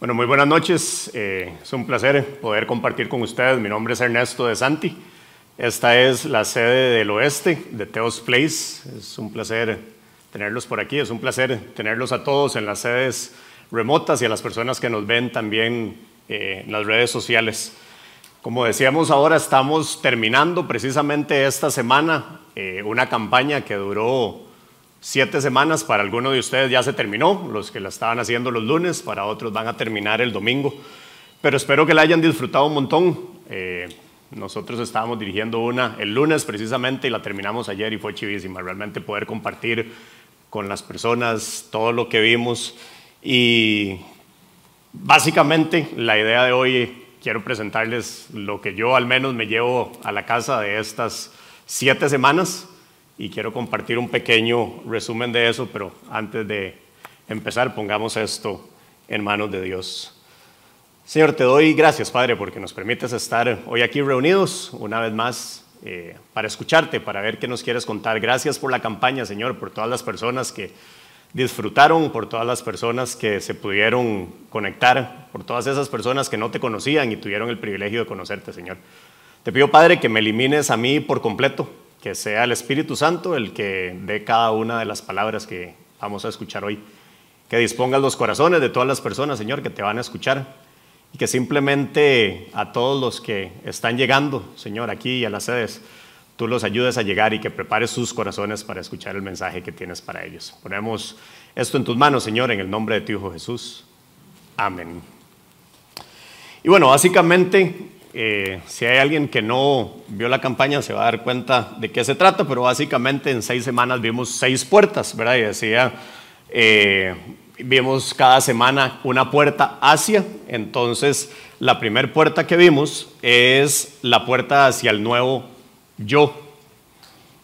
Bueno, muy buenas noches. Eh, es un placer poder compartir con ustedes. Mi nombre es Ernesto de Santi. Esta es la sede del oeste de Teos Place. Es un placer tenerlos por aquí. Es un placer tenerlos a todos en las sedes remotas y a las personas que nos ven también eh, en las redes sociales. Como decíamos ahora, estamos terminando precisamente esta semana eh, una campaña que duró siete semanas. Para algunos de ustedes ya se terminó, los que la estaban haciendo los lunes, para otros van a terminar el domingo. Pero espero que la hayan disfrutado un montón. Eh, nosotros estábamos dirigiendo una el lunes precisamente y la terminamos ayer y fue chivísima. Realmente poder compartir con las personas todo lo que vimos. Y básicamente la idea de hoy, quiero presentarles lo que yo al menos me llevo a la casa de estas siete semanas y quiero compartir un pequeño resumen de eso, pero antes de empezar pongamos esto en manos de Dios. Señor, te doy gracias, Padre, porque nos permites estar hoy aquí reunidos una vez más eh, para escucharte, para ver qué nos quieres contar. Gracias por la campaña, Señor, por todas las personas que disfrutaron, por todas las personas que se pudieron conectar, por todas esas personas que no te conocían y tuvieron el privilegio de conocerte, Señor. Te pido, Padre, que me elimines a mí por completo que sea el Espíritu Santo el que dé cada una de las palabras que vamos a escuchar hoy. Que dispongas los corazones de todas las personas, Señor, que te van a escuchar. Y que simplemente a todos los que están llegando, Señor, aquí a las sedes, tú los ayudes a llegar y que prepares sus corazones para escuchar el mensaje que tienes para ellos. Ponemos esto en tus manos, Señor, en el nombre de tu Hijo Jesús. Amén. Y bueno, básicamente eh, si hay alguien que no vio la campaña se va a dar cuenta de qué se trata, pero básicamente en seis semanas vimos seis puertas, ¿verdad? Y decía, eh, vimos cada semana una puerta hacia, entonces la primera puerta que vimos es la puerta hacia el nuevo yo.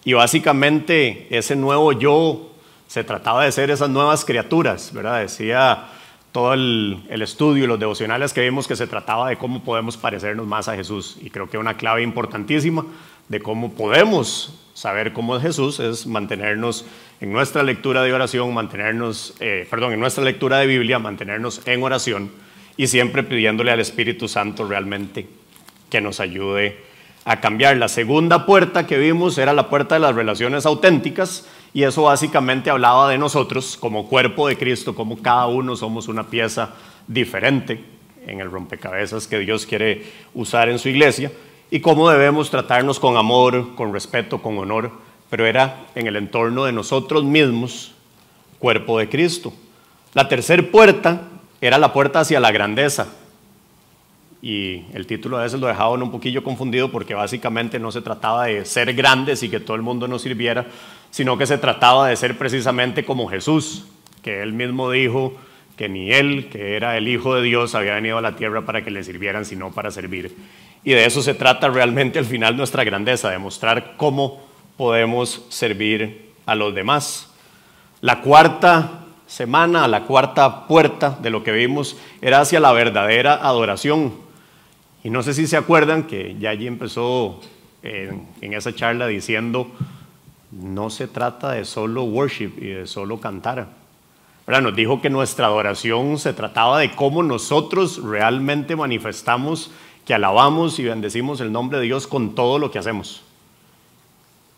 Y básicamente ese nuevo yo se trataba de ser esas nuevas criaturas, ¿verdad? Decía todo el, estudio y los devocionales que vimos que se trataba de cómo podemos parecernos más a Jesús. Y creo que una clave importantísima de cómo podemos saber cómo es Jesús es mantenernos en nuestra lectura de oración, mantenernos, eh, perdón, en nuestra lectura de Biblia, mantenernos en oración y siempre pidiéndole al Espíritu Santo realmente que nos ayude a cambiar. La segunda puerta que vimos era la puerta de las relaciones auténticas y eso básicamente hablaba de nosotros como cuerpo de Cristo, como cada uno somos una pieza diferente en el rompecabezas que Dios quiere usar en su iglesia y cómo debemos tratarnos con amor, con respeto, con honor, pero era en el entorno de nosotros mismos, cuerpo de Cristo. La tercera puerta era la puerta hacia la grandeza, y el título a veces lo dejaba un poquillo confundido porque básicamente no se trataba de ser grandes y que todo el mundo nos sirviera, sino que se trataba de ser precisamente como Jesús, que él mismo dijo que ni él, que era el Hijo de Dios, había venido a la tierra para que le sirvieran, sino para servir. Y de eso se trata realmente al final nuestra grandeza, de mostrar cómo podemos servir a los demás. La cuarta semana, la cuarta puerta de lo que vimos era hacia la verdadera adoración. Y no sé si se acuerdan que ya allí empezó en, esa charla diciendo, no se trata de solo worship y de solo cantar. Nos dijo que nuestra adoración se trataba de cómo nosotros realmente manifestamos que alabamos y bendecimos el nombre de Dios con todo lo que hacemos.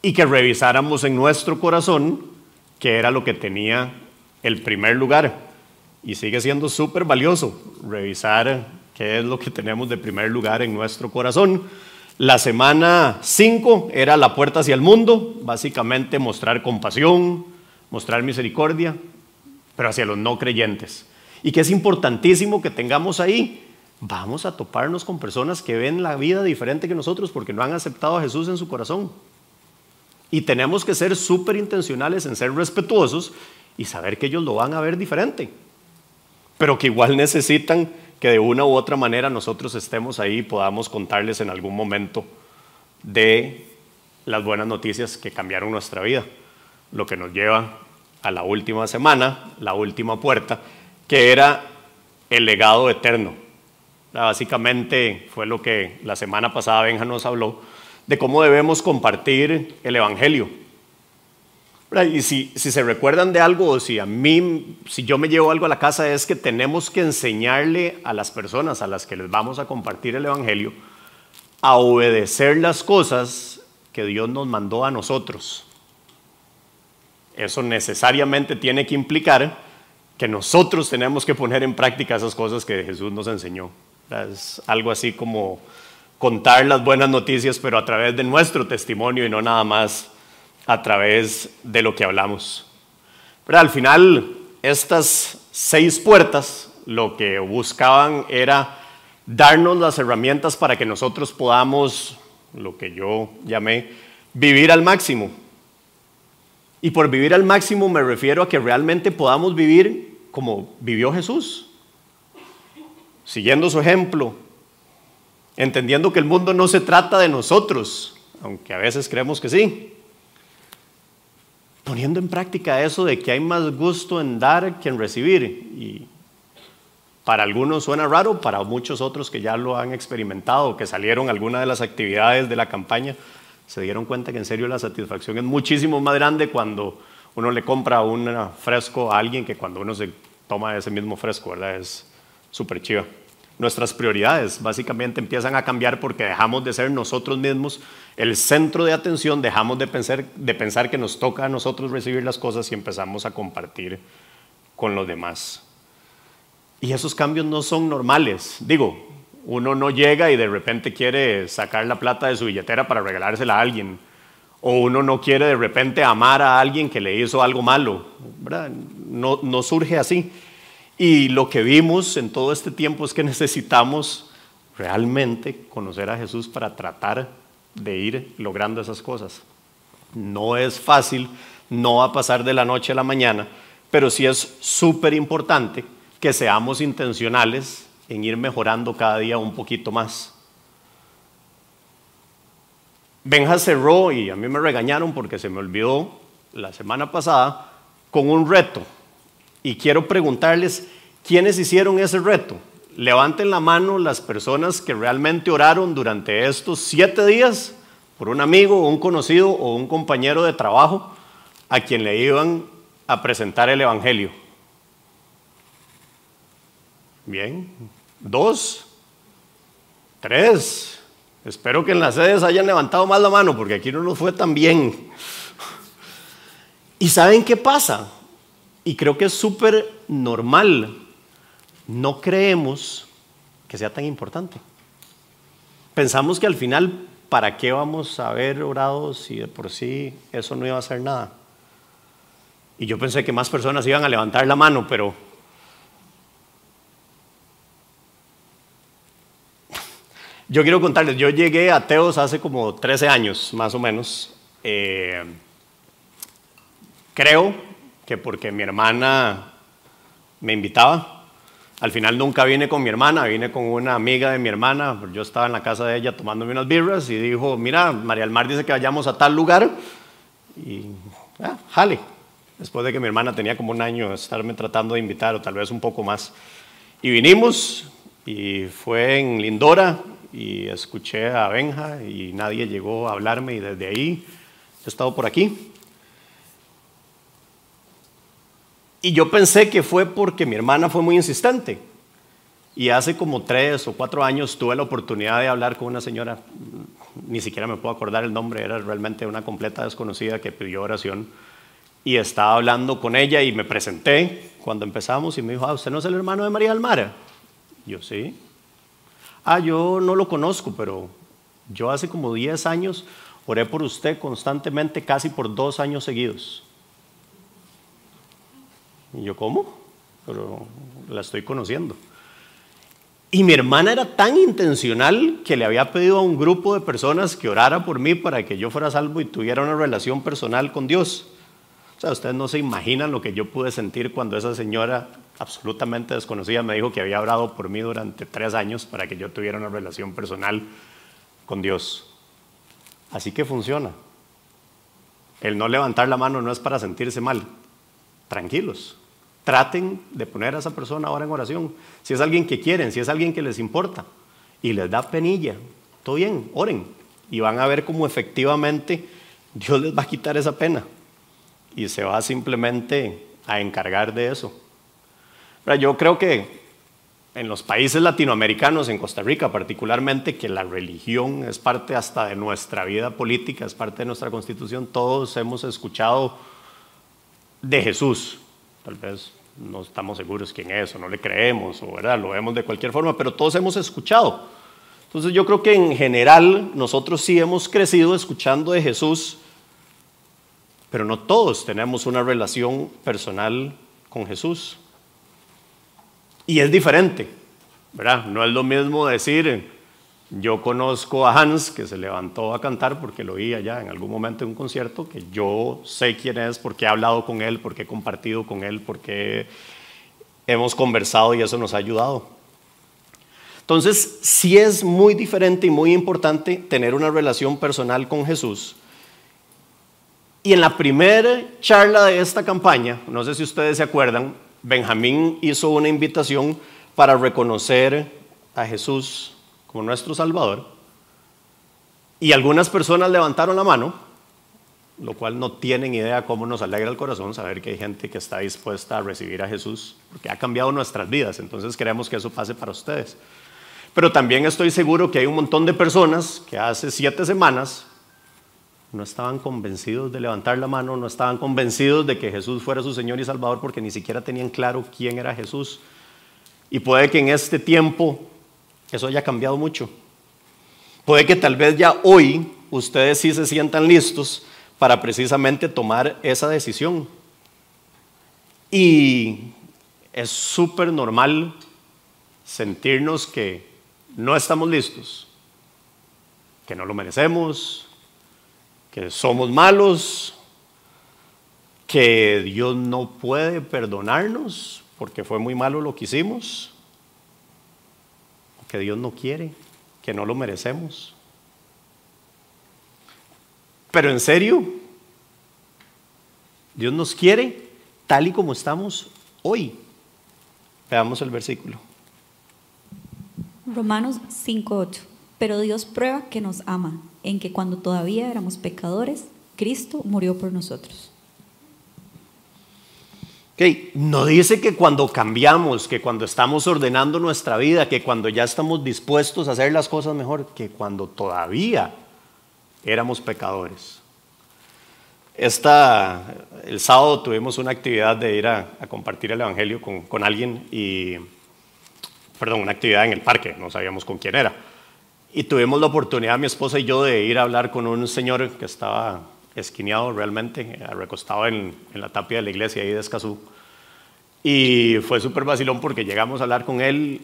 Y que revisáramos en nuestro corazón que era lo que tenía el primer lugar. Y sigue siendo súper valioso revisar que es lo que tenemos de primer lugar en nuestro corazón. La semana 5 era la puerta hacia el mundo, básicamente mostrar compasión, mostrar misericordia, pero hacia los no creyentes. Y que es importantísimo que tengamos ahí, vamos a toparnos con personas que ven la vida diferente que nosotros porque no han aceptado a Jesús en su corazón. Y tenemos que ser súper intencionales en ser respetuosos y saber que ellos lo van a ver diferente, pero que igual necesitan que de una u otra manera nosotros estemos ahí y podamos contarles en algún momento de las buenas noticias que cambiaron nuestra vida. Lo que nos lleva a la última semana, la última puerta, que era el legado eterno. Básicamente fue lo que la semana pasada Benja nos habló, de cómo debemos compartir el Evangelio. Y si, se recuerdan de algo o si a mí, si yo me llevo algo a la casa es que tenemos que enseñarle a las personas a las que les vamos a compartir el Evangelio a obedecer las cosas que Dios nos mandó a nosotros. Eso necesariamente tiene que implicar que nosotros tenemos que poner en práctica esas cosas que Jesús nos enseñó. Es algo así como contar las buenas noticias, pero a través de nuestro testimonio y no nada más a través de lo que hablamos. Pero al final, estas seis puertas lo que buscaban era darnos las herramientas para que nosotros podamos, lo que yo llamé, vivir al máximo. Y por vivir al máximo me refiero a que realmente podamos vivir como vivió Jesús, siguiendo su ejemplo, entendiendo que el mundo no se trata de nosotros, aunque a veces creemos que sí, poniendo en práctica eso de que hay más gusto en dar que en recibir. Y para algunos suena raro, para muchos otros que ya lo han experimentado, que salieron alguna de las actividades de la campaña, se dieron cuenta que en serio la satisfacción es muchísimo más grande cuando uno le compra un fresco a alguien que cuando uno se toma ese mismo fresco, ¿verdad? Es súper chiva nuestras prioridades básicamente empiezan a cambiar porque dejamos de ser nosotros mismos el centro de atención, dejamos de pensar, de pensar que nos toca a nosotros recibir las cosas y empezamos a compartir con los demás. Y esos cambios no son normales. Digo, uno no llega y de repente quiere sacar la plata de su billetera para regalársela a alguien. O uno no quiere de repente amar a alguien que le hizo algo malo. No, no surge así. Y lo que vimos en todo este tiempo es que necesitamos realmente conocer a Jesús para tratar de ir logrando esas cosas. No es fácil, no va a pasar de la noche a la mañana, pero sí es súper importante que seamos intencionales en ir mejorando cada día un poquito más. Benja cerró y a mí me regañaron porque se me olvidó la semana pasada con un reto y quiero preguntarles, ¿quiénes hicieron ese reto? Levanten la mano las personas que realmente oraron durante estos siete días por un amigo, un conocido o un compañero de trabajo a quien le iban a presentar el Evangelio. Bien, dos, tres. Espero que en las sedes hayan levantado más la mano porque aquí no nos fue tan bien. ¿Y saben qué pasa? Y creo que es súper normal. No creemos que sea tan importante. Pensamos que al final, ¿para qué vamos a haber orado si de por sí eso no iba a hacer nada? Y yo pensé que más personas iban a levantar la mano, pero yo quiero contarles, yo llegué a Teos hace como 13 años, más o menos. Eh, creo que porque mi hermana me invitaba. Al final nunca vine con mi hermana, vine con una amiga de mi hermana. Yo estaba en la casa de ella tomándome unas birras y dijo, mira, María del Mar dice que vayamos a tal lugar. Y, ah, jale. Después de que mi hermana tenía como un año de estarme tratando de invitar, o tal vez un poco más. Y vinimos, y fue en Lindora, y escuché a Benja, y nadie llegó a hablarme, y desde ahí he estado por aquí. Y yo pensé que fue porque mi hermana fue muy insistente. Y hace como tres o cuatro años tuve la oportunidad de hablar con una señora, ni siquiera me puedo acordar el nombre, era realmente una completa desconocida que pidió oración. Y estaba hablando con ella y me presenté cuando empezamos y me dijo, ah, ¿usted no es el hermano de María Almara? Yo sí. Ah, yo no lo conozco, pero yo hace como diez años oré por usted constantemente, casi por dos años seguidos. Y yo, ¿cómo? Pero la estoy conociendo. Y mi hermana era tan intencional que le había pedido a un grupo de personas que orara por mí para que yo fuera salvo y tuviera una relación personal con Dios. O sea, ustedes no se imaginan lo que yo pude sentir cuando esa señora absolutamente desconocida me dijo que había orado por mí durante tres años para que yo tuviera una relación personal con Dios. Así que funciona. El no levantar la mano no es para sentirse mal. Tranquilos traten de poner a esa persona ahora en oración. Si es alguien que quieren, si es alguien que les importa y les da penilla, todo bien, oren. Y van a ver cómo efectivamente Dios les va a quitar esa pena. y se va simplemente a encargar de eso. Yo creo que en los países latinoamericanos, en Costa Rica particularmente, que la religión es parte hasta de nuestra vida política, es parte de nuestra constitución, todos hemos escuchado de Jesús. Tal vez no estamos seguros quién es o no le creemos o ¿verdad? lo vemos de cualquier forma, pero todos hemos escuchado. Entonces yo creo que en general nosotros sí hemos crecido escuchando de Jesús, pero no todos tenemos una relación personal con Jesús. Y es diferente, ¿verdad? No es lo mismo decir, yo conozco a Hans, que se levantó a cantar porque lo oí allá en algún momento en un concierto, que yo sé quién es, porque he hablado con él, porque he compartido con él, porque hemos conversado y eso nos ha ayudado. Entonces, sí es muy diferente y muy importante tener una relación personal con Jesús. Y en la primera charla de esta campaña, no sé si ustedes se acuerdan, Benjamín hizo una invitación para reconocer a Jesús nuestro Salvador. Y algunas personas levantaron la mano, lo cual no tienen idea cómo nos alegra el corazón saber que hay gente que está dispuesta a recibir a Jesús, porque ha cambiado nuestras vidas. Entonces queremos que eso pase para ustedes. Pero también estoy seguro que hay un montón de personas que hace siete semanas no estaban convencidos de levantar la mano, no estaban convencidos de que Jesús fuera su Señor y Salvador porque ni siquiera tenían claro quién era Jesús. Y puede que en este tiempo eso haya cambiado mucho. Puede que tal vez ya hoy ustedes sí se sientan listos para precisamente tomar esa decisión. Y es súper normal sentirnos que no estamos listos, que no lo merecemos, que somos malos, que Dios no puede perdonarnos porque fue muy malo lo que hicimos, que Dios no quiere, que no lo merecemos. Pero en serio, Dios nos quiere tal y como estamos hoy. Veamos el versículo. Romanos 5.8. Pero Dios prueba que nos ama, en que cuando todavía éramos pecadores, Cristo murió por nosotros. Okay. No dice que cuando cambiamos, que cuando estamos ordenando nuestra vida, que cuando ya estamos dispuestos a hacer las cosas mejor, que cuando todavía éramos pecadores. Esta, el sábado tuvimos una actividad de ir a, a compartir el Evangelio con, con, alguien y, perdón, una actividad en el parque, no sabíamos con quién era. Y tuvimos la oportunidad, mi esposa y yo, de ir a hablar con un señor que estaba esquineado realmente, recostado en, la tapia de la iglesia ahí de Escazú. Y fue súper vacilón porque llegamos a hablar con él,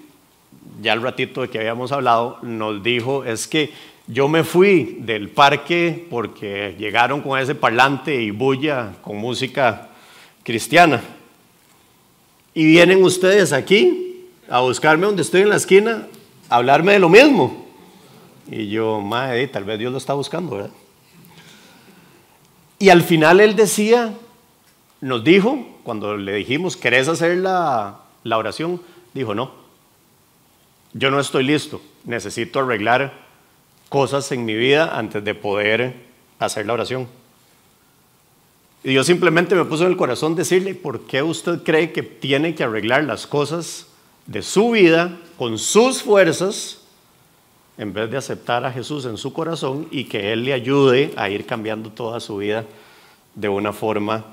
ya al ratito de que habíamos hablado, nos dijo, es que yo me fui del parque porque llegaron con ese parlante y bulla con música cristiana. Y vienen ustedes aquí a buscarme donde estoy en la esquina, a hablarme de lo mismo. Y yo, madre, tal vez Dios lo está buscando, ¿verdad? Y al final él decía, nos dijo, cuando le dijimos, ¿querés hacer la, la oración? Dijo, no, yo no estoy listo, necesito arreglar cosas en mi vida antes de poder hacer la oración. Y yo simplemente me puse en el corazón decirle, ¿por qué usted cree que tiene que arreglar las cosas de su vida con sus fuerzas en vez de aceptar a Jesús en su corazón y que Él le ayude a ir cambiando toda su vida de una forma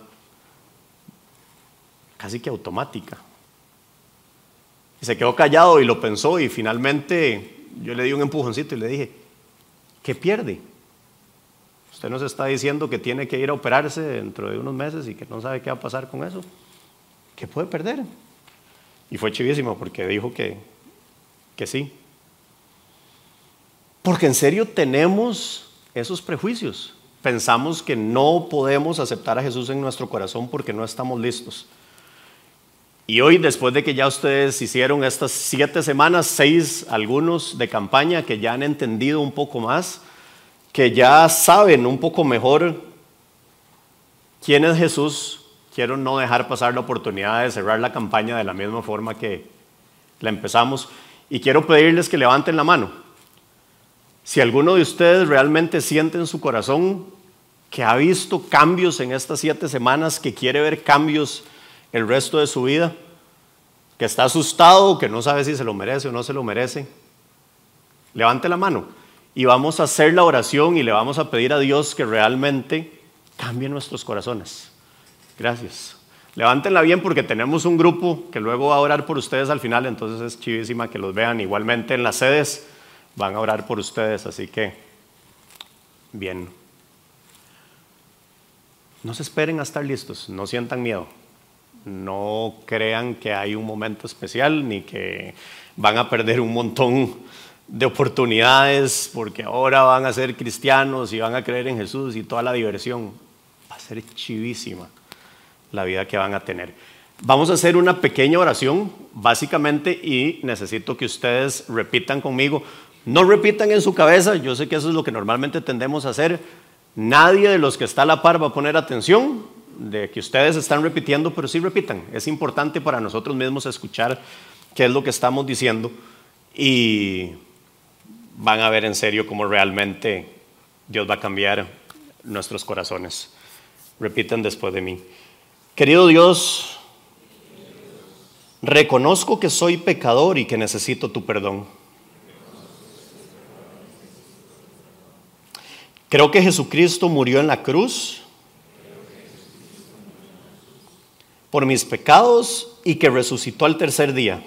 casi que automática. Y se quedó callado y lo pensó y finalmente yo le di un empujoncito y le dije, ¿qué pierde? Usted nos está diciendo que tiene que ir a operarse dentro de unos meses y que no sabe qué va a pasar con eso. ¿Qué puede perder? Y fue chivísimo porque dijo que, que sí, porque en serio tenemos esos prejuicios. Pensamos que no podemos aceptar a Jesús en nuestro corazón porque no estamos listos. Y hoy, después de que ya ustedes hicieron estas siete semanas, seis algunos de campaña, que ya han entendido un poco más, que ya saben un poco mejor quién es Jesús, quiero no dejar pasar la oportunidad de cerrar la campaña de la misma forma que la empezamos. Y quiero pedirles que levanten la mano. Si alguno de ustedes realmente siente en su corazón que ha visto cambios en estas siete semanas, que quiere ver cambios el resto de su vida, que está asustado, que no sabe si se lo merece o no se lo merece, levante la mano y vamos a hacer la oración y le vamos a pedir a Dios que realmente cambie nuestros corazones. Gracias. Levántenla bien porque tenemos un grupo que luego va a orar por ustedes al final, entonces es chivísima que los vean. Igualmente en las sedes van a orar por ustedes, así que bien. No se esperen a estar listos, no sientan miedo. No crean que hay un momento especial ni que van a perder un montón de oportunidades porque ahora van a ser cristianos y van a creer en Jesús y toda la diversión. Va a ser chivísima la vida que van a tener. Vamos a hacer una pequeña oración, básicamente, y necesito que ustedes repitan conmigo. No repitan en su cabeza, yo sé que eso es lo que normalmente tendemos a hacer. Nadie de los que está a la par va a poner atención de que ustedes están repitiendo, pero sí repitan. Es importante para nosotros mismos escuchar qué es lo que estamos diciendo y van a ver en serio cómo realmente Dios va a cambiar nuestros corazones. Repiten después de mí. Querido Dios, reconozco que soy pecador y que necesito tu perdón. Creo que Jesucristo murió en la cruz por mis pecados y que resucitó al tercer día.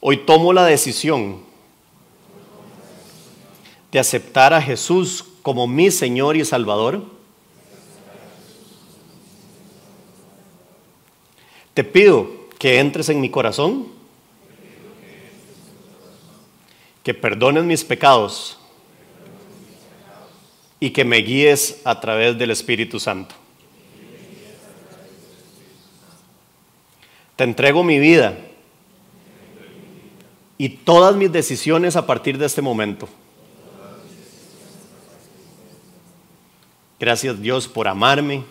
Hoy tomo la decisión de aceptar a Jesús como mi Señor y Salvador. Te pido que entres en mi corazón, que perdones mis pecados y que me guíes a través del Espíritu Santo. Te entrego mi vida y todas mis decisiones a partir de este momento. Gracias Dios por amarme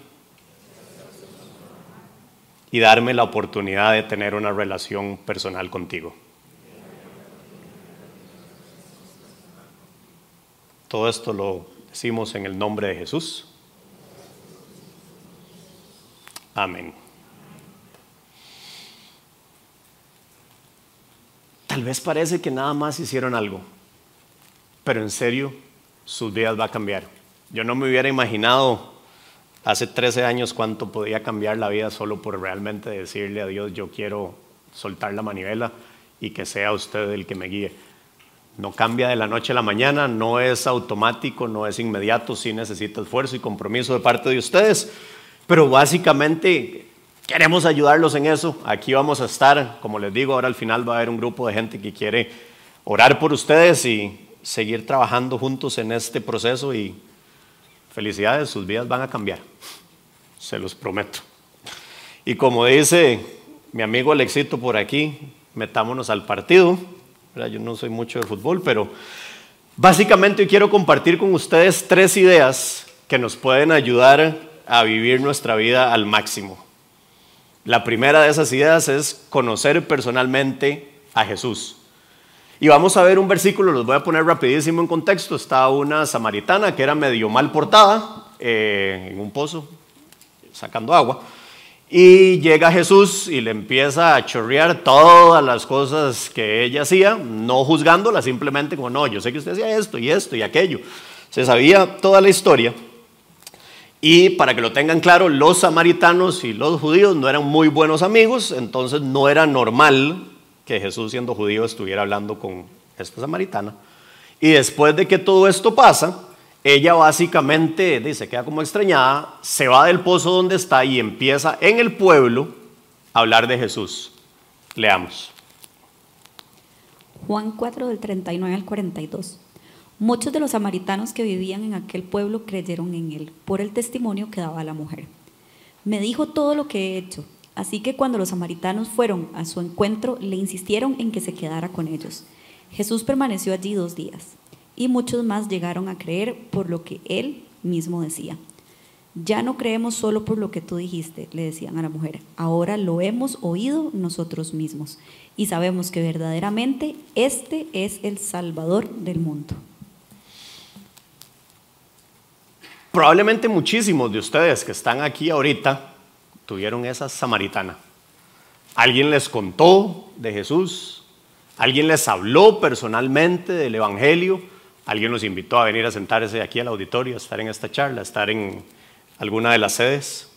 y darme la oportunidad de tener una relación personal contigo. Todo esto lo decimos en el nombre de Jesús. Amén. Tal vez parece que nada más hicieron algo, pero en serio, sus vidas va a cambiar. Yo no me hubiera imaginado hace 13 años cuánto podía cambiar la vida solo por realmente decirle a Dios, yo quiero soltar la manivela y que sea usted el que me guíe. No cambia de la noche a la mañana, no es automático, no es inmediato, sí necesita esfuerzo y compromiso de parte de ustedes, pero básicamente queremos ayudarlos en eso. Aquí vamos a estar, como les digo, ahora al final va a haber un grupo de gente que quiere orar por ustedes y seguir trabajando juntos en este proceso y Felicidades, sus vidas van a cambiar, se los prometo. Y como dice mi amigo Alexito por aquí, metámonos al partido. Yo no soy mucho de fútbol, pero básicamente hoy quiero compartir con ustedes tres ideas que nos pueden ayudar a vivir nuestra vida al máximo. La primera de esas ideas es conocer personalmente a Jesús. Y vamos a ver un versículo, los voy a poner rapidísimo en contexto. Está una samaritana que era medio mal portada eh, en un pozo, sacando agua. Y llega Jesús y le empieza a chorrear todas las cosas que ella hacía, no juzgándola, simplemente como, no, yo sé que usted hacía esto y esto y aquello. Se sabía toda la historia. Y para que lo tengan claro, los samaritanos y los judíos no eran muy buenos amigos, entonces no era normal que Jesús siendo judío estuviera hablando con esta samaritana. Y después de que todo esto pasa, ella básicamente dice, queda como extrañada, se va del pozo donde está y empieza en el pueblo a hablar de Jesús. Leamos. Juan 4 del 39 al 42. Muchos de los samaritanos que vivían en aquel pueblo creyeron en él por el testimonio que daba la mujer. Me dijo todo lo que he hecho. Así que cuando los samaritanos fueron a su encuentro, le insistieron en que se quedara con ellos. Jesús permaneció allí dos días, y muchos más llegaron a creer por lo que él mismo decía. Ya no creemos solo por lo que tú dijiste, le decían a la mujer, ahora lo hemos oído nosotros mismos y sabemos que verdaderamente este es el Salvador del mundo. Probablemente muchísimos de ustedes que están aquí ahorita tuvieron esa samaritana. Alguien les contó de Jesús, alguien les habló personalmente del Evangelio, alguien los invitó a venir a sentarse aquí al auditorio, a estar en esta charla, a estar en alguna de las sedes.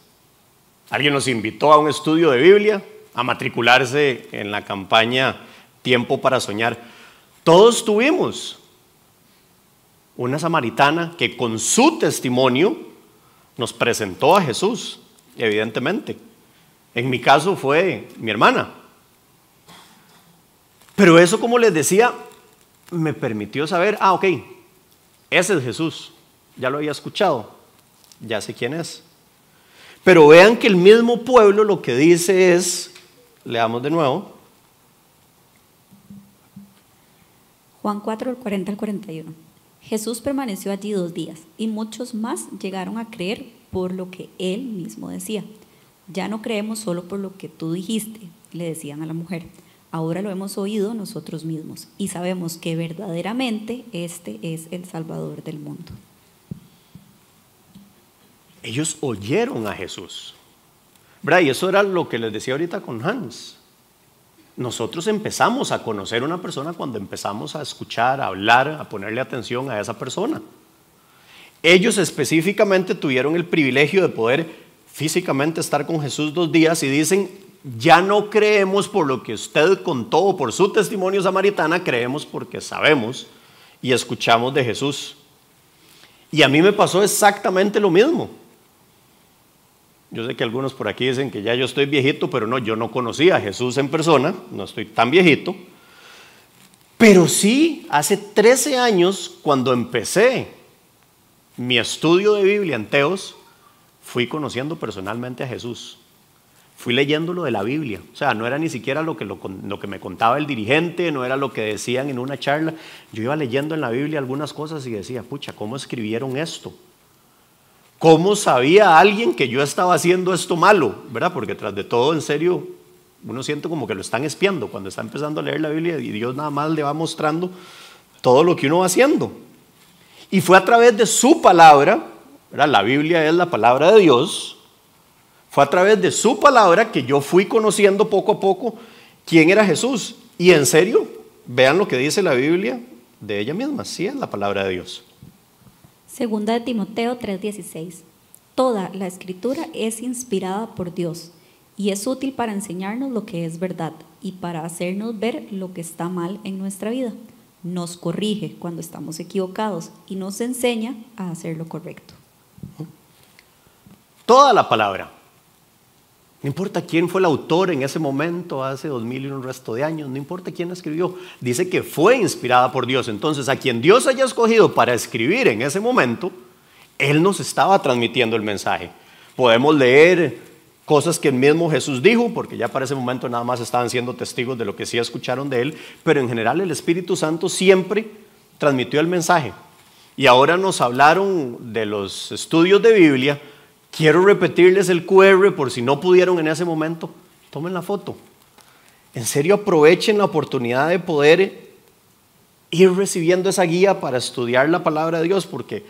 Alguien nos invitó a un estudio de Biblia, a matricularse en la campaña Tiempo para Soñar. Todos tuvimos una samaritana que con su testimonio nos presentó a Jesús, evidentemente. En mi caso fue mi hermana. Pero eso, como les decía, me permitió saber, ah, ok, ese es Jesús, ya lo había escuchado, ya sé quién es. Pero vean que el mismo pueblo lo que dice es, leamos de nuevo. Juan 4, 40 al 41. Jesús permaneció allí dos días y muchos más llegaron a creer por lo que él mismo decía. Ya no creemos solo por lo que tú dijiste, le decían a la mujer. Ahora lo hemos oído nosotros mismos y sabemos que verdaderamente este es el Salvador del mundo. Ellos oyeron a Jesús. ¿Verdad? Y eso era lo que les decía ahorita con Hans. Nosotros empezamos a conocer a una persona cuando empezamos a escuchar, a hablar, a ponerle atención a esa persona. Ellos específicamente tuvieron el privilegio de poder físicamente estar con Jesús dos días y dicen, ya no creemos por lo que usted contó o por su testimonio samaritana, creemos porque sabemos y escuchamos de Jesús. Y a mí me pasó exactamente lo mismo. Yo sé que algunos por aquí dicen que ya yo estoy viejito, pero no, yo no conocía a Jesús en persona, no estoy tan viejito. Pero sí, hace 13 años, cuando empecé mi estudio de Biblia en Teos, fui conociendo personalmente a Jesús. Fui leyendo lo de la Biblia. O sea, no era ni siquiera lo que, lo, que me contaba el dirigente, no era lo que decían en una charla. Yo iba leyendo en la Biblia algunas cosas y decía, pucha, ¿cómo escribieron esto? ¿Cómo sabía alguien que yo estaba haciendo esto malo? ¿Verdad? Porque tras de todo, en serio, uno siente como que lo están espiando cuando está empezando a leer la Biblia y Dios nada más le va mostrando todo lo que uno va haciendo. Y fue a través de su palabra, la Biblia es la palabra de Dios, fue a través de su palabra que yo fui conociendo poco a poco quién era Jesús. Y en serio, vean lo que dice la Biblia de ella misma, sí es la palabra de Dios. Segunda de Timoteo 3:16. Toda la escritura es inspirada por Dios y es útil para enseñarnos lo que es verdad y para hacernos ver lo que está mal en nuestra vida. Nos corrige cuando estamos equivocados y nos enseña a hacer lo correcto. Toda la palabra. No importa quién fue el autor en ese momento, hace dos mil y un resto de años, no importa quién escribió, dice que fue inspirada por Dios. Entonces, a quien Dios haya escogido para escribir en ese momento, Él nos estaba transmitiendo el mensaje. Podemos leer cosas que el mismo Jesús dijo, porque ya para ese momento nada más estaban siendo testigos de lo que sí escucharon de Él, pero en general el Espíritu Santo siempre transmitió el mensaje. Y ahora nos hablaron de los estudios de Biblia Quiero repetirles el QR por si no pudieron en ese momento. Tomen la foto. En serio, aprovechen la oportunidad de poder ir recibiendo esa guía para estudiar la palabra de Dios, porque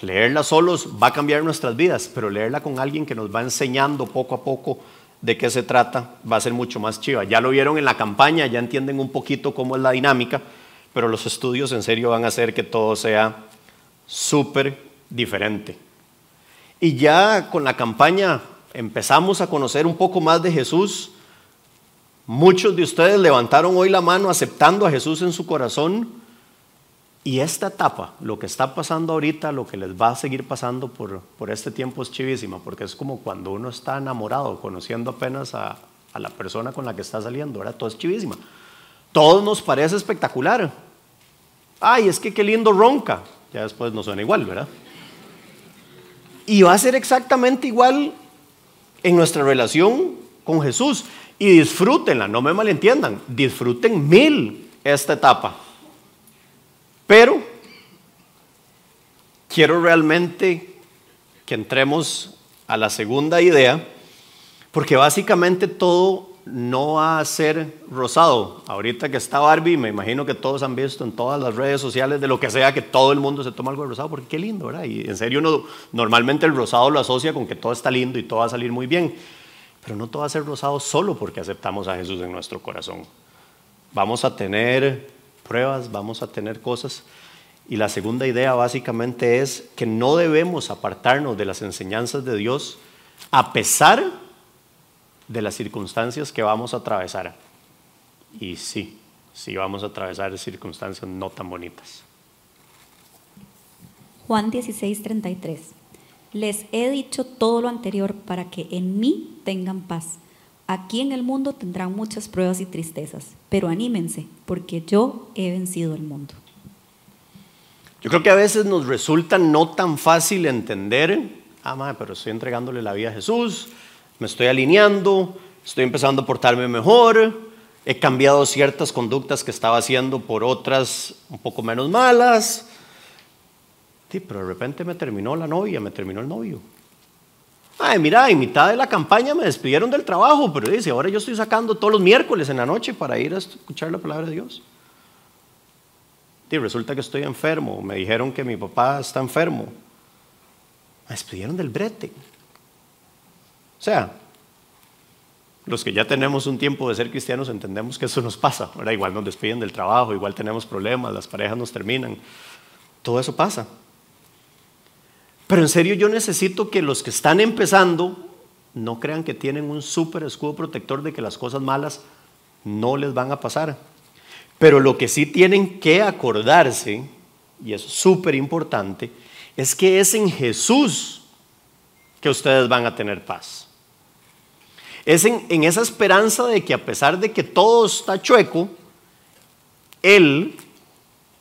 leerla solos va a cambiar nuestras vidas, pero leerla con alguien que nos va enseñando poco a poco de qué se trata va a ser mucho más chiva. Ya lo vieron en la campaña, ya entienden un poquito cómo es la dinámica, pero los estudios en serio van a hacer que todo sea súper diferente. Y ya con la campaña empezamos a conocer un poco más de Jesús. Muchos de ustedes levantaron hoy la mano aceptando a Jesús en su corazón. Y esta etapa, lo que está pasando ahorita, lo que les va a seguir pasando por, por este tiempo es chivísima, porque es como cuando uno está enamorado, conociendo apenas a, a la persona con la que está saliendo, ahora todo es chivísima. Todo nos parece espectacular. Ay, es que qué lindo ronca. Ya después no suena igual, ¿verdad? Y va a ser exactamente igual en nuestra relación con Jesús. Y disfrútenla, no me malentiendan, disfruten mil esta etapa. Pero quiero realmente que entremos a la segunda idea, porque básicamente todo no va a ser rosado. Ahorita que está Barbie, me imagino que todos han visto en todas las redes sociales de lo que sea que todo el mundo se toma algo de rosado, porque qué lindo, ¿verdad? Y en serio, normalmente el rosado lo asocia con que todo está lindo y todo va a salir muy bien. Pero no todo va a ser rosado solo porque aceptamos a Jesús en nuestro corazón. Vamos a tener pruebas, vamos a tener cosas. Y la segunda idea básicamente es que no debemos apartarnos de las enseñanzas de Dios a pesar de las circunstancias que vamos a atravesar. Y sí, sí vamos a atravesar circunstancias no tan bonitas. Juan 16:33. Les he dicho todo lo anterior para que en mí tengan paz. Aquí en el mundo tendrán muchas pruebas y tristezas, pero anímense, porque yo he vencido el mundo. Yo creo que a veces nos resulta no tan fácil entender, ah, madre, pero estoy entregándole la vida a Jesús, me estoy alineando, estoy empezando a portarme mejor, he cambiado ciertas conductas que estaba haciendo por otras un poco menos malas. Sí, pero de repente me terminó la novia, me terminó el novio. Ay, mira, en mitad de la campaña me despidieron del trabajo, pero dice, ahora yo estoy sacando todos los miércoles en la noche para ir a escuchar la palabra de Dios. Y resulta que estoy enfermo, me dijeron que mi papá está enfermo. Me despidieron del brete. O sea, los que ya tenemos un tiempo de ser cristianos entendemos que eso nos pasa. Ahora igual nos despiden del trabajo, igual tenemos problemas, las parejas nos terminan. Todo eso pasa. Pero en serio yo necesito que los que están empezando no crean que tienen un súper escudo protector de que las cosas malas no les van a pasar. Pero lo que sí tienen que acordarse, y es súper importante, es que es en Jesús que ustedes van a tener paz. Es en, esa esperanza de que a pesar de que todo está chueco, Él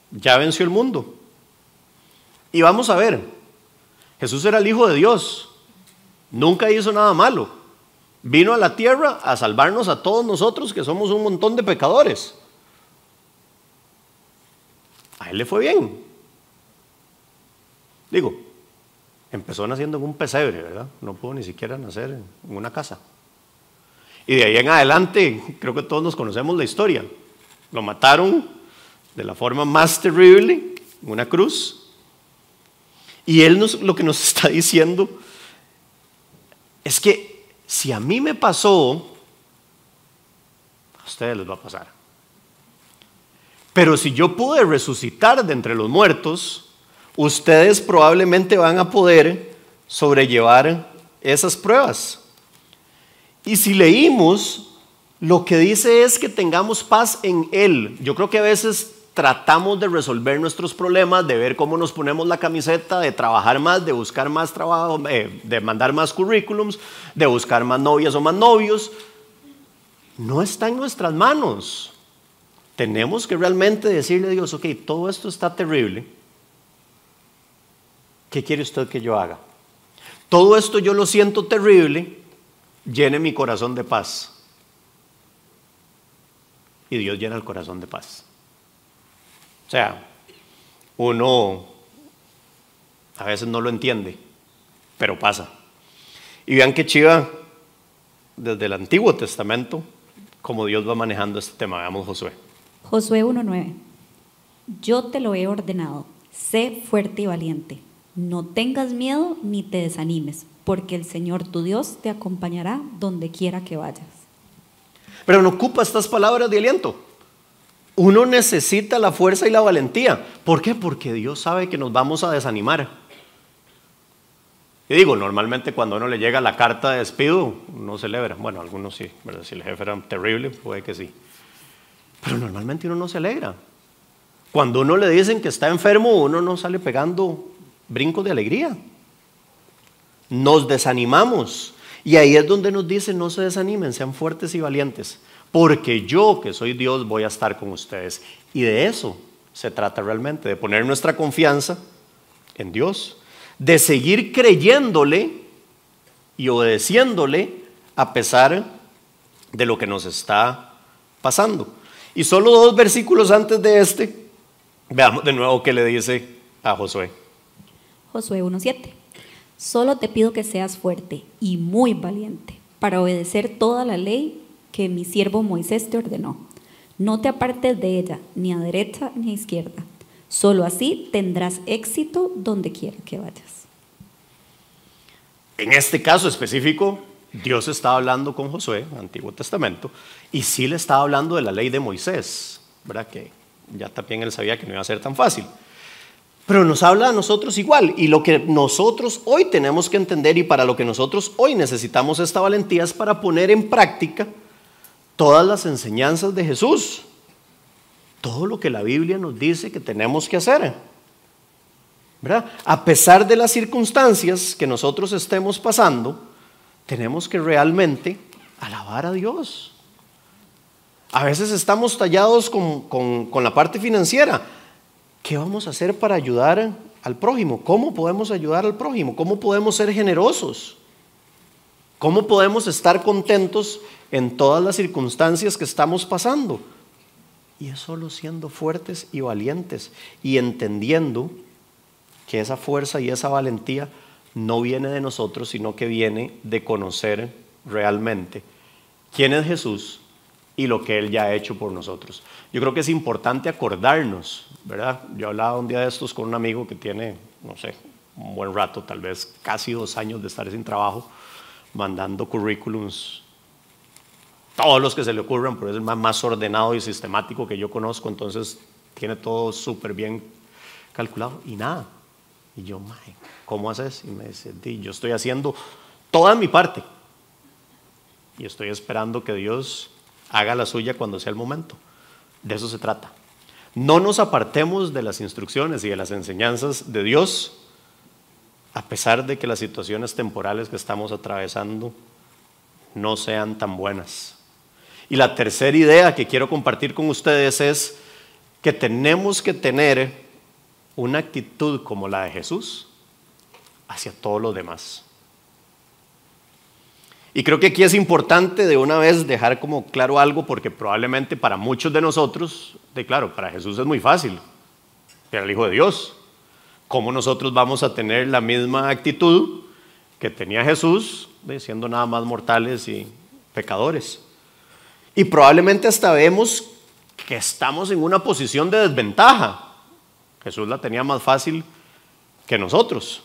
ya venció el mundo. Y vamos a ver, Jesús era el Hijo de Dios, nunca hizo nada malo. Vino a la tierra a salvarnos a todos nosotros que somos un montón de pecadores. A él le fue bien. Digo, empezó naciendo en un pesebre, ¿verdad? No pudo ni siquiera nacer en una casa. Y de ahí en adelante, creo que todos nos conocemos la historia. Lo mataron de la forma más terrible, en una cruz. Y él nos, lo que nos está diciendo es que si a mí me pasó, a ustedes les va a pasar. Pero si yo pude resucitar de entre los muertos, ustedes probablemente van a poder sobrellevar esas pruebas. Y si leímos, lo que dice es que tengamos paz en Él. Yo creo que a veces tratamos de resolver nuestros problemas, de ver cómo nos ponemos la camiseta, de trabajar más, de buscar más trabajo, eh, de mandar más currículums, de buscar más novias o más novios. No está en nuestras manos. Tenemos que realmente decirle a Dios, ok, todo esto está terrible. ¿Qué quiere usted que yo haga? Todo esto yo lo siento terrible llene mi corazón de paz. Y Dios llena el corazón de paz. O sea, uno a veces no lo entiende, pero pasa. Y vean que chiva desde el Antiguo Testamento, como Dios va manejando este tema. Veamos Josué. Josué 1.9. Yo te lo he ordenado, sé fuerte y valiente. No tengas miedo ni te desanimes, porque el Señor tu Dios te acompañará donde quiera que vayas. Pero no ocupa estas palabras de aliento. Uno necesita la fuerza y la valentía. ¿Por qué? Porque Dios sabe que nos vamos a desanimar. Y digo, normalmente cuando uno le llega la carta de despido, uno celebra. Bueno, algunos sí, ¿verdad? Si el jefe era terrible, puede que sí. Pero normalmente uno no se alegra. Cuando uno le dicen que está enfermo, uno no sale pegando brincos de alegría nos desanimamos. Y ahí es donde nos dice, no se desanimen, sean fuertes y valientes, porque yo, que soy Dios, voy a estar con ustedes. Y de eso se trata realmente, de poner nuestra confianza en Dios, de seguir creyéndole y obedeciéndole a pesar de lo que nos está pasando. Y solo dos versículos antes de este, veamos de nuevo qué le dice a Josué. Josué 1.7. Solo te pido que seas fuerte y muy valiente para obedecer toda la ley que mi siervo Moisés te ordenó. No te apartes de ella, ni a derecha ni a izquierda. Solo así tendrás éxito donde quiera que vayas. En este caso específico, Dios estaba hablando con Josué, Antiguo Testamento, y sí le estaba hablando de la ley de Moisés, ¿verdad? Que ya también él sabía que no iba a ser tan fácil. Pero nos habla a nosotros igual, y lo que nosotros hoy tenemos que entender y para lo que nosotros hoy necesitamos esta valentía es para poner en práctica todas las enseñanzas de Jesús, todo lo que la Biblia nos dice que tenemos que hacer. ¿verdad? A pesar de las circunstancias que nosotros estemos pasando, tenemos que realmente alabar a Dios. A veces estamos tallados con, con, la parte financiera. ¿Qué vamos a hacer para ayudar al prójimo? ¿Cómo podemos ayudar al prójimo? ¿Cómo podemos ser generosos? ¿Cómo podemos estar contentos en todas las circunstancias que estamos pasando? Y es solo siendo fuertes y valientes y entendiendo que esa fuerza y esa valentía no viene de nosotros, sino que viene de conocer realmente quién es Jesús y lo que Él ya ha hecho por nosotros. Yo creo que es importante acordarnos, ¿verdad? Yo hablaba un día de estos con un amigo que tiene, no sé, un buen rato, tal vez casi dos años de estar sin trabajo, mandando currículums, todos los que se le ocurran, pero es el más ordenado y sistemático que yo conozco, entonces tiene todo súper bien calculado y nada. Y yo, ¿cómo haces? Y me dice, yo estoy haciendo toda mi parte y estoy esperando que Dios haga la suya cuando sea el momento. De eso se trata. No nos apartemos de las instrucciones y de las enseñanzas de Dios, a pesar de que las situaciones temporales que estamos atravesando no sean tan buenas. Y la tercera idea que quiero compartir con ustedes es que tenemos que tener una actitud como la de Jesús hacia todos los demás. Y creo que aquí es importante de una vez dejar como claro algo, porque probablemente para muchos de nosotros, de claro, para Jesús es muy fácil, era el Hijo de Dios. ¿Cómo nosotros vamos a tener la misma actitud que tenía Jesús, siendo nada más mortales y pecadores? Y probablemente hasta vemos que estamos en una posición de desventaja. Jesús la tenía más fácil que nosotros.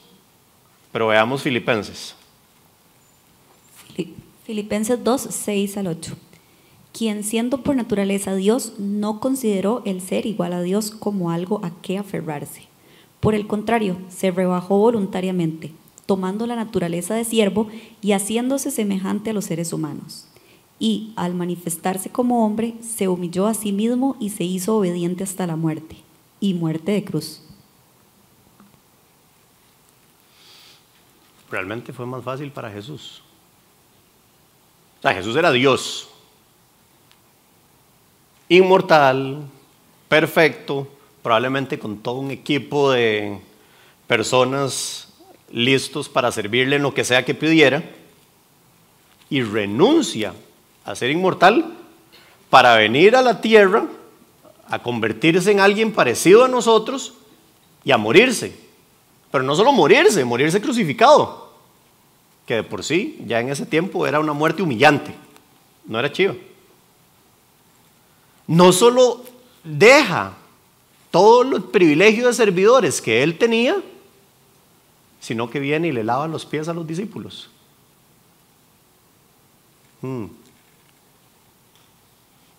Pero veamos Filipenses. Filipenses 2, 6 al 8. Quien siendo por naturaleza Dios no consideró el ser igual a Dios como algo a qué aferrarse. Por el contrario, se rebajó voluntariamente, tomando la naturaleza de siervo y haciéndose semejante a los seres humanos. Y al manifestarse como hombre, se humilló a sí mismo y se hizo obediente hasta la muerte, y muerte de cruz. Realmente fue más fácil para Jesús. Jesús era Dios, inmortal, perfecto, probablemente con todo un equipo de personas listos para servirle en lo que sea que pidiera, y renuncia a ser inmortal para venir a la tierra a convertirse en alguien parecido a nosotros y a morirse. Pero no solo morirse, morirse crucificado, que de por sí ya en ese tiempo era una muerte humillante, no era chiva. No solo deja todo el privilegio de servidores que él tenía, sino que viene y le lava los pies a los discípulos. Hmm.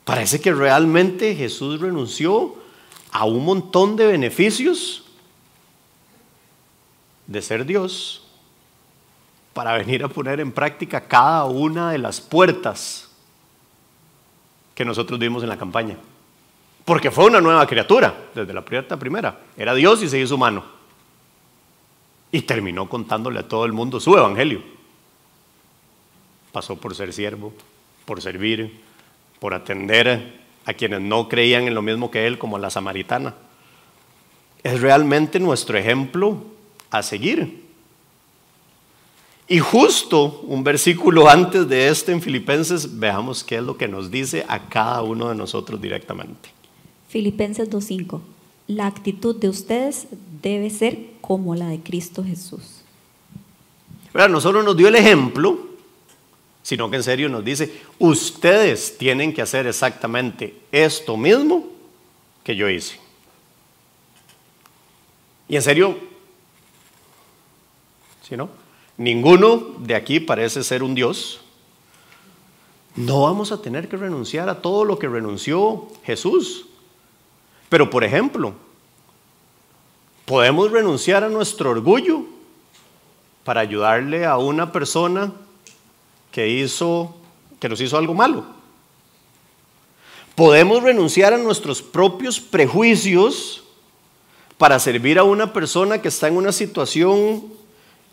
Parece que realmente Jesús renunció a un montón de beneficios de ser Dios para venir a poner en práctica cada una de las puertas que nosotros vimos en la campaña. Porque fue una nueva criatura desde la primera primera. Era Dios y se hizo humano. Y terminó contándole a todo el mundo su evangelio. Pasó por ser siervo, por servir, por atender a quienes no creían en lo mismo que él, como la samaritana. Es realmente nuestro ejemplo a seguir. Y justo un versículo antes de este en Filipenses, veamos qué es lo que nos dice a cada uno de nosotros directamente. Filipenses 2.5. La actitud de ustedes debe ser como la de Cristo Jesús. no solo nos dio el ejemplo, sino que en serio nos dice, ustedes tienen que hacer exactamente esto mismo que yo hice. Y en serio, si no? Ninguno de aquí parece ser un Dios. No vamos a tener que renunciar a todo lo que renunció Jesús. Pero, por ejemplo, podemos renunciar a nuestro orgullo para ayudarle a una persona que hizo que nos hizo algo malo. Podemos renunciar a nuestros propios prejuicios para servir a una persona que está en una situación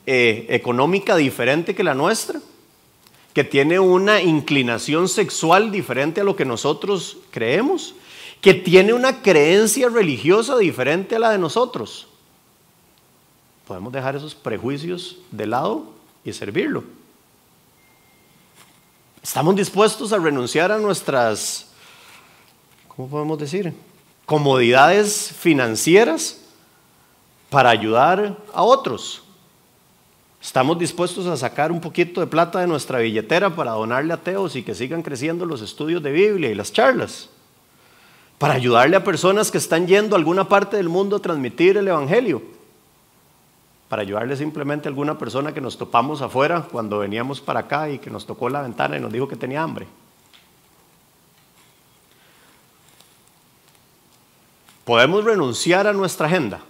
eh, económica diferente que la nuestra, que tiene una inclinación sexual diferente a lo que nosotros creemos, que tiene una creencia religiosa diferente a la de nosotros. Podemos dejar esos prejuicios de lado y servirlo. Estamos dispuestos a renunciar a nuestras, ¿cómo podemos decir? Comodidades financieras para ayudar a otros. Estamos dispuestos a sacar un poquito de plata de nuestra billetera para donarle a ateos y que sigan creciendo los estudios de Biblia y las charlas. Para ayudarle a personas que están yendo a alguna parte del mundo a transmitir el Evangelio para ayudarle simplemente a alguna persona que nos topamos afuera cuando veníamos para acá y que nos tocó la ventana y nos dijo que tenía hambre. Podemos renunciar a nuestra agenda,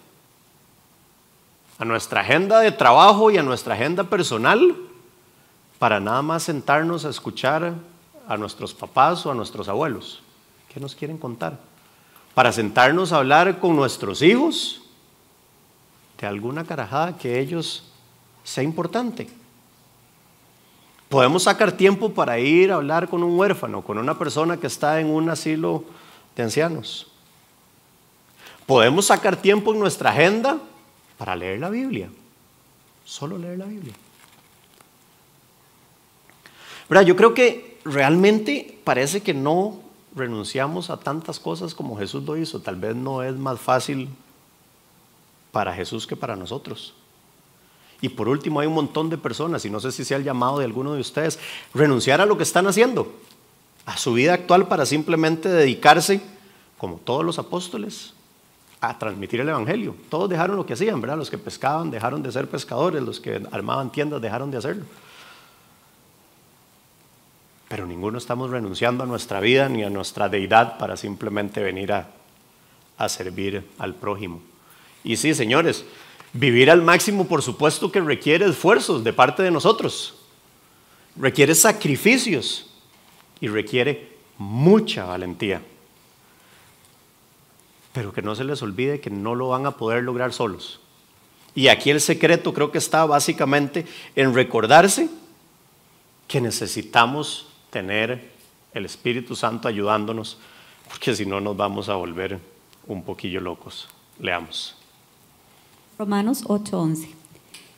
a nuestra agenda de trabajo y a nuestra agenda personal para nada más sentarnos a escuchar a nuestros papás o a nuestros abuelos. ¿Qué nos quieren contar? Para sentarnos a hablar con nuestros hijos de alguna carajada que ellos sea importante. Podemos sacar tiempo para ir a hablar con un huérfano, con una persona que está en un asilo de ancianos. Podemos sacar tiempo en nuestra agenda para leer la Biblia. Solo leer la Biblia. Yo creo que realmente parece que no renunciamos a tantas cosas como Jesús lo hizo. Tal vez no es más fácil para Jesús que para nosotros. Y por último, hay un montón de personas, y no sé si sea el llamado de alguno de ustedes, renunciar a lo que están haciendo, a su vida actual para simplemente dedicarse, como todos los apóstoles, a transmitir el Evangelio. Todos dejaron lo que hacían, ¿verdad? Los que pescaban dejaron de ser pescadores, los que armaban tiendas dejaron de hacerlo. Pero ninguno estamos renunciando a nuestra vida ni a nuestra deidad para simplemente venir a, a servir al prójimo. Y sí, señores, vivir al máximo por supuesto que requiere esfuerzos de parte de nosotros, requiere sacrificios y requiere mucha valentía. Pero que no se les olvide que no lo van a poder lograr solos. Y aquí el secreto creo que está básicamente en recordarse que necesitamos tener el Espíritu Santo ayudándonos, porque si no nos vamos a volver un poquillo locos. Leamos. Romanos 8:11.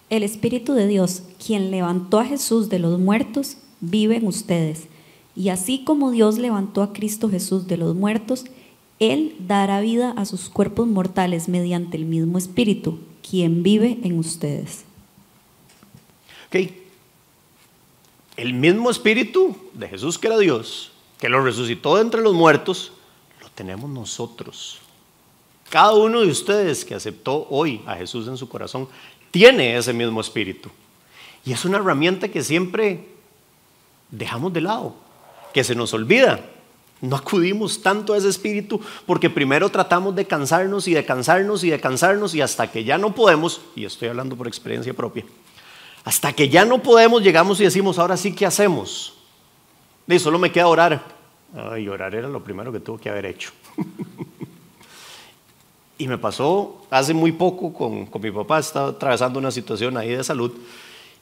El Espíritu de Dios, quien levantó a Jesús de los muertos, vive en ustedes. Y así como Dios levantó a Cristo Jesús de los muertos, Él dará vida a sus cuerpos mortales mediante el mismo Espíritu, quien vive en ustedes. Ok. El mismo Espíritu de Jesús que era Dios, que lo resucitó de entre los muertos, lo tenemos nosotros. Cada uno de ustedes que aceptó hoy a Jesús en su corazón tiene ese mismo espíritu. Y es una herramienta que siempre dejamos de lado, que se nos olvida. No acudimos tanto a ese espíritu porque primero tratamos de cansarnos y de cansarnos y de cansarnos y hasta que ya no podemos, y estoy hablando por experiencia propia, hasta que ya no podemos llegamos y decimos, ahora sí, ¿qué hacemos? Y solo me queda orar. Ay, orar era lo primero que tuvo que haber hecho. Y me pasó hace muy poco con, mi papá, estaba atravesando una situación ahí de salud.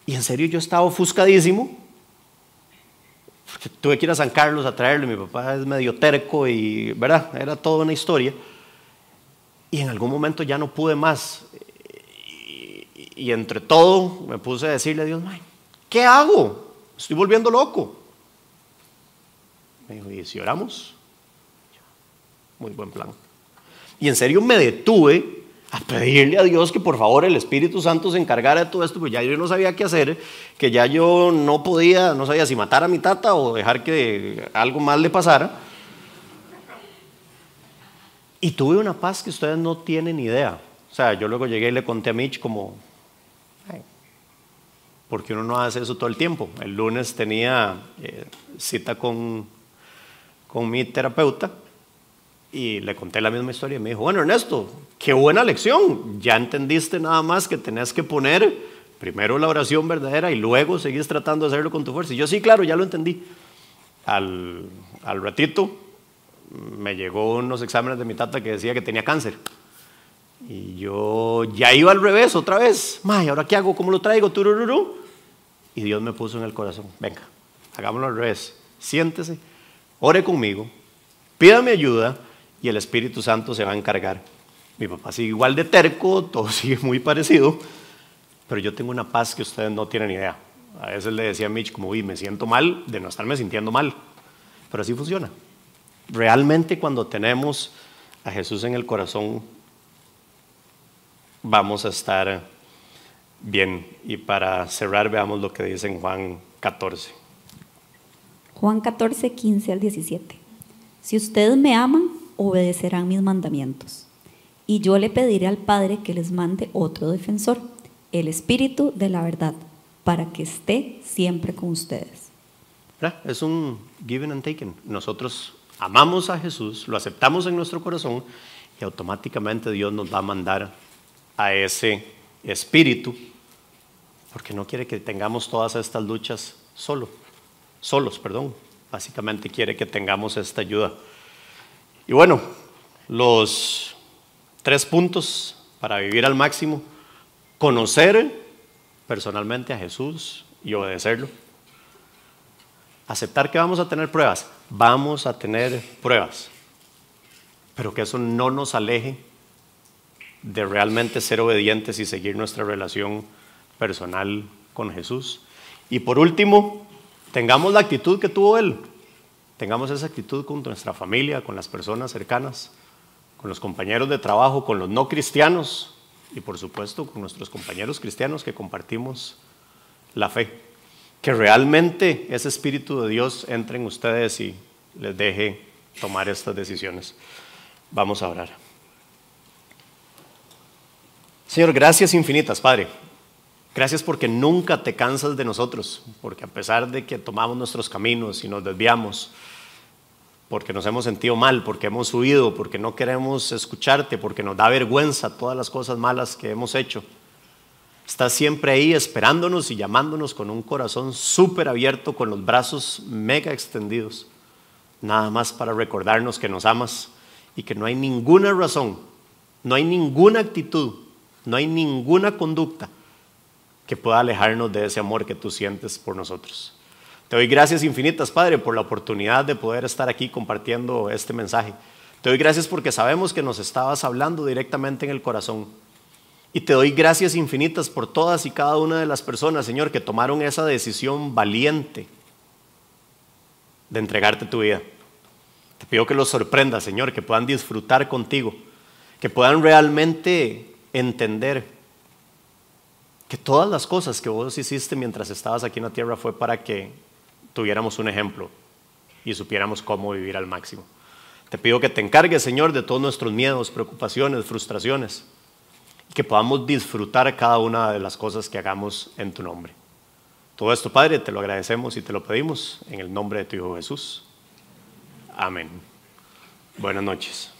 Y en serio yo estaba ofuscadísimo. Porque tuve que ir a San Carlos a traerle. Mi papá es medio terco y, ¿verdad? Era toda una historia. Y en algún momento ya no pude más. Y, entre todo me puse a decirle a Dios, ¿qué hago? Estoy volviendo loco. Me dijo, ¿y si oramos? Muy buen plan. Y en serio me detuve a pedirle a Dios que por favor el Espíritu Santo se encargara de todo esto, pues ya yo no sabía qué hacer, que ya yo no podía, no sabía si matar a mi tata o dejar que algo mal le pasara. Y tuve una paz que ustedes no tienen idea. O sea, yo luego llegué y le conté a Mitch como, porque uno no hace eso todo el tiempo. El lunes tenía eh, cita con, con mi terapeuta y le conté la misma historia y me dijo, bueno Ernesto, qué buena lección, ya entendiste nada más que tenés que poner primero la oración verdadera y luego seguís tratando de hacerlo con tu fuerza. Y yo sí, claro, ya lo entendí. Al, al ratito me llegó unos exámenes de mi tata que decía que tenía cáncer. Y yo ya iba al revés otra vez. May, ¿ahora qué hago? ¿Cómo lo traigo? Turururu. Y Dios me puso en el corazón. Venga, hagámoslo al revés. Siéntese, ore conmigo, pídame ayuda y el Espíritu Santo se va a encargar. Mi papá sigue igual de terco, todo sigue muy parecido, pero yo tengo una paz que ustedes no tienen idea. A veces le decía a Mitch como, uy, me siento mal de no estarme sintiendo mal, pero así funciona. Realmente cuando tenemos a Jesús en el corazón, vamos a estar bien. Y para cerrar, veamos lo que dice en Juan 14. Juan 14, 15 al 17. Si ustedes me aman, obedecerán mis mandamientos. Y yo le pediré al Padre que les mande otro defensor, el Espíritu de la verdad, para que esté siempre con ustedes. Es un given and taken. Nosotros amamos a Jesús, lo aceptamos en nuestro corazón y automáticamente Dios nos va a mandar a ese espíritu, porque no quiere que tengamos todas estas luchas solo, solos, perdón. Básicamente quiere que tengamos esta ayuda. Y bueno, los tres puntos para vivir al máximo, conocer personalmente a Jesús y obedecerlo. Aceptar que vamos a tener pruebas, vamos a tener pruebas, pero que eso no nos aleje de realmente ser obedientes y seguir nuestra relación personal con Jesús. Y por último, tengamos la actitud que tuvo Él. Tengamos esa actitud con nuestra familia, con las personas cercanas, con los compañeros de trabajo, con los no cristianos y por supuesto con nuestros compañeros cristianos que compartimos la fe. Que realmente ese Espíritu de Dios entre en ustedes y les deje tomar estas decisiones. Vamos a orar. Señor, gracias infinitas, Padre. Gracias porque nunca te cansas de nosotros, porque a pesar de que tomamos nuestros caminos y nos desviamos, porque nos hemos sentido mal, porque hemos huido, porque no queremos escucharte, porque nos da vergüenza todas las cosas malas que hemos hecho, estás siempre ahí esperándonos y llamándonos con un corazón súper abierto, con los brazos mega extendidos, nada más para recordarnos que nos amas y que no hay ninguna razón, no hay ninguna actitud no hay ninguna conducta que pueda alejarnos de ese amor que tú sientes por nosotros. Te doy gracias infinitas, Padre, por la oportunidad de poder estar aquí compartiendo este mensaje. Te doy gracias porque sabemos que nos estabas hablando directamente en el corazón. Y te doy gracias infinitas por todas y cada una de las personas, Señor, que tomaron esa decisión valiente de entregarte tu vida. Te pido que los sorprenda, Señor, que puedan disfrutar contigo, que puedan realmente entender que todas las cosas que vos hiciste mientras estabas aquí en la tierra fue para que tuviéramos un ejemplo y supiéramos cómo vivir al máximo. Te pido que te encargues, Señor, de todos nuestros miedos, preocupaciones, frustraciones, y que podamos disfrutar cada una de las cosas que hagamos en tu nombre. Todo esto, Padre, te lo agradecemos y te lo pedimos en el nombre de tu Hijo Jesús. Amén. Buenas noches.